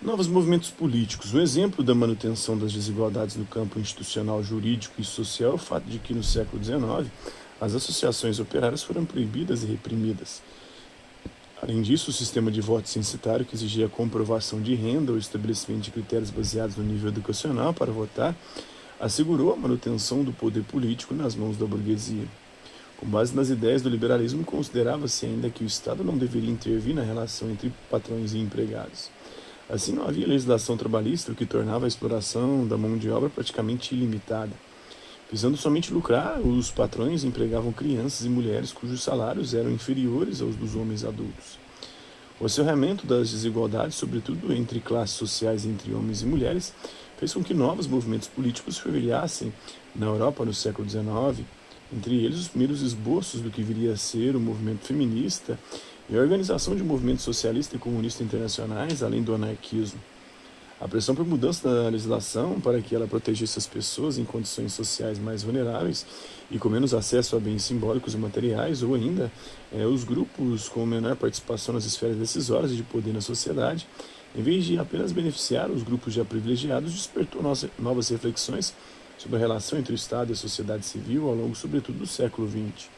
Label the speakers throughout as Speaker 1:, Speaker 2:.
Speaker 1: Novos movimentos políticos. Um exemplo da manutenção das desigualdades no campo institucional, jurídico e social é o fato de que, no século XIX, as associações operárias foram proibidas e reprimidas. Além disso, o sistema de voto censitário, que exigia a comprovação de renda ou estabelecimento de critérios baseados no nível educacional para votar, assegurou a manutenção do poder político nas mãos da burguesia. Com base nas ideias do liberalismo, considerava-se ainda que o Estado não deveria intervir na relação entre patrões e empregados. Assim, não havia legislação trabalhista, o que tornava a exploração da mão de obra praticamente ilimitada. Visando somente lucrar, os patrões empregavam crianças e mulheres cujos salários eram inferiores aos dos homens adultos. O acerramento das desigualdades, sobretudo entre classes sociais entre homens e mulheres, fez com que novos movimentos políticos fervilhassem na Europa no século XIX, entre eles os primeiros esboços do que viria a ser o movimento feminista e a organização de movimentos socialista e comunista internacionais, além do anarquismo. A pressão por mudança da legislação para que ela protegesse as pessoas em condições sociais mais vulneráveis e com menos acesso a bens simbólicos e materiais, ou ainda é, os grupos com menor participação nas esferas decisórias e de poder na sociedade, em vez de apenas beneficiar os grupos já privilegiados, despertou novas reflexões sobre a relação entre o Estado e a sociedade civil ao longo, sobretudo, do século XX.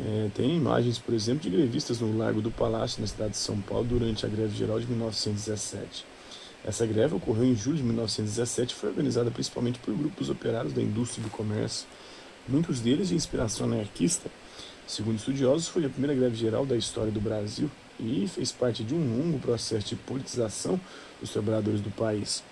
Speaker 1: É, tem imagens, por exemplo, de grevistas no Largo do Palácio, na cidade de São Paulo, durante a greve geral de 1917. Essa greve ocorreu em julho de 1917 e foi organizada principalmente por grupos operários da indústria e do comércio, muitos deles de inspiração anarquista. Segundo estudiosos, foi a primeira greve geral da história do Brasil e fez parte de um longo processo de politização dos trabalhadores do país.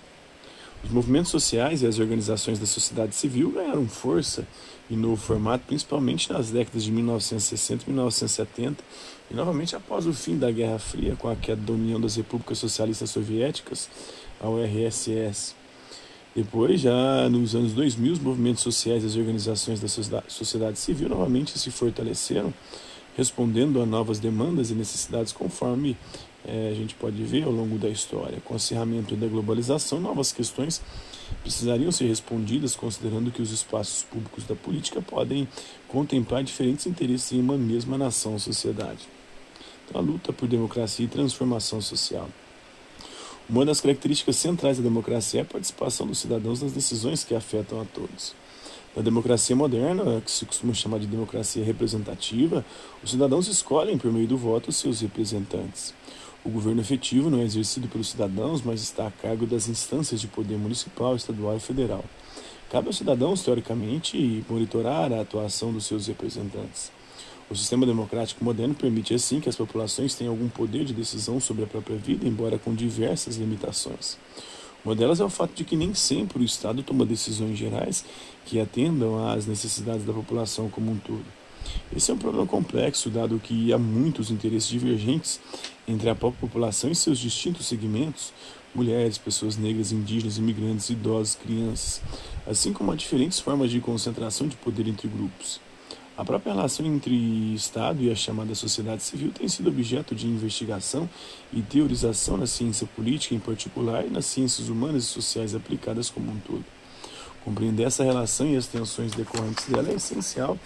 Speaker 1: Os movimentos sociais e as organizações da sociedade civil ganharam força e novo formato, principalmente nas décadas de 1960 e 1970, e novamente após o fim da Guerra Fria, com a queda da União das Repúblicas Socialistas Soviéticas, a URSS. Depois, já nos anos 2000, os movimentos sociais e as organizações da sociedade civil novamente se fortaleceram, respondendo a novas demandas e necessidades conforme é, a gente pode ver ao longo da história. Com o acirramento da globalização, novas questões precisariam ser respondidas considerando que os espaços públicos da política podem contemplar diferentes interesses em uma mesma nação ou sociedade. Então, a luta por democracia e transformação social. Uma das características centrais da democracia é a participação dos cidadãos nas decisões que afetam a todos. Na democracia moderna, que se costuma chamar de democracia representativa, os cidadãos escolhem por meio do voto seus representantes. O governo efetivo não é exercido pelos cidadãos, mas está a cargo das instâncias de poder municipal, estadual e federal. Cabe aos cidadãos, teoricamente, monitorar a atuação dos seus representantes. O sistema democrático moderno permite, assim, que as populações tenham algum poder de decisão sobre a própria vida, embora com diversas limitações. Uma delas é o fato de que nem sempre o Estado toma decisões gerais que atendam às necessidades da população como um todo. Esse é um problema complexo, dado que há muitos interesses divergentes entre a própria população e seus distintos segmentos mulheres, pessoas negras, indígenas, imigrantes, idosos, crianças, assim como há diferentes formas de concentração de poder entre grupos. A própria relação entre Estado e a chamada sociedade civil tem sido objeto de investigação e teorização na ciência política em particular e nas ciências humanas e sociais aplicadas como um todo. Compreender essa relação e as tensões decorrentes dela é essencial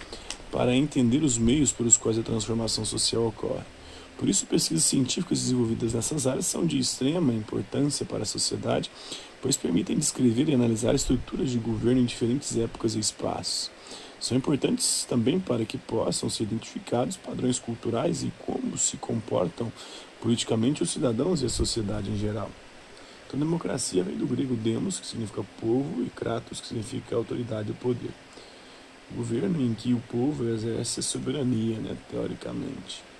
Speaker 1: para entender os meios pelos quais a transformação social ocorre. Por isso, pesquisas científicas desenvolvidas nessas áreas são de extrema importância para a sociedade, pois permitem descrever e analisar estruturas de governo em diferentes épocas e espaços. São importantes também para que possam ser identificados padrões culturais e como se comportam politicamente os cidadãos e a sociedade em geral. Então, democracia vem do grego demos, que significa povo, e kratos, que significa autoridade e poder governo em que o povo exerce a soberania, né, teoricamente.